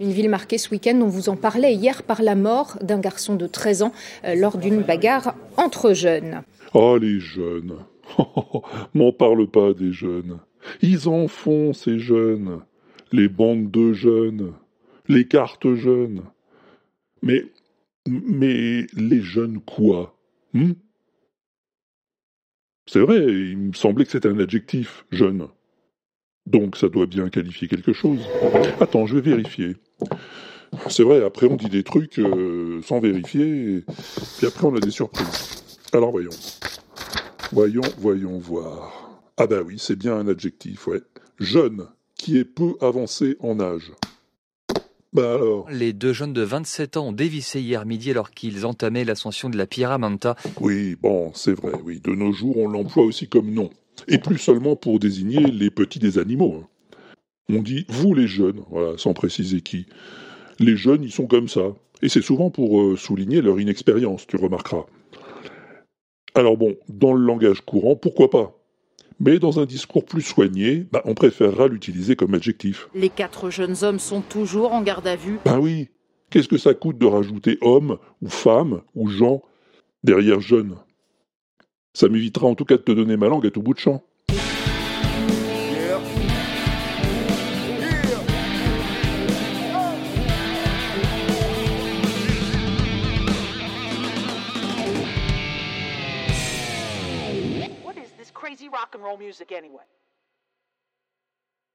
ville marquée ce week-end, on vous en parlait hier, par la mort d'un garçon de 13 ans euh, lors d'une bagarre entre jeunes. Oh, les jeunes M'en parle pas des jeunes. Ils en font, ces jeunes. Les bandes de jeunes. Les cartes jeunes. Mais, mais les jeunes quoi hmm? C'est vrai, il me semblait que c'était un adjectif, jeune. Donc ça doit bien qualifier quelque chose. Attends, je vais vérifier. C'est vrai, après on dit des trucs euh, sans vérifier, puis après on a des surprises. Alors voyons. Voyons, voyons voir. Ah bah oui, c'est bien un adjectif, ouais. Jeune, qui est peu avancé en âge. Bah alors Les deux jeunes de 27 ans ont dévissé hier midi alors qu'ils entamaient l'ascension de la Pyramanta. Oui, bon, c'est vrai, oui. De nos jours, on l'emploie aussi comme nom. Et plus seulement pour désigner les petits des animaux. Hein. On dit vous les jeunes, voilà, sans préciser qui. Les jeunes, ils sont comme ça. Et c'est souvent pour euh, souligner leur inexpérience, tu remarqueras. Alors bon, dans le langage courant, pourquoi pas? Mais dans un discours plus soigné, bah, on préférera l'utiliser comme adjectif. Les quatre jeunes hommes sont toujours en garde à vue. Ben oui. Qu'est-ce que ça coûte de rajouter homme ou femme ou gens derrière jeune Ça m'évitera en tout cas de te donner ma langue à tout bout de champ. crazy rock and roll music anyway?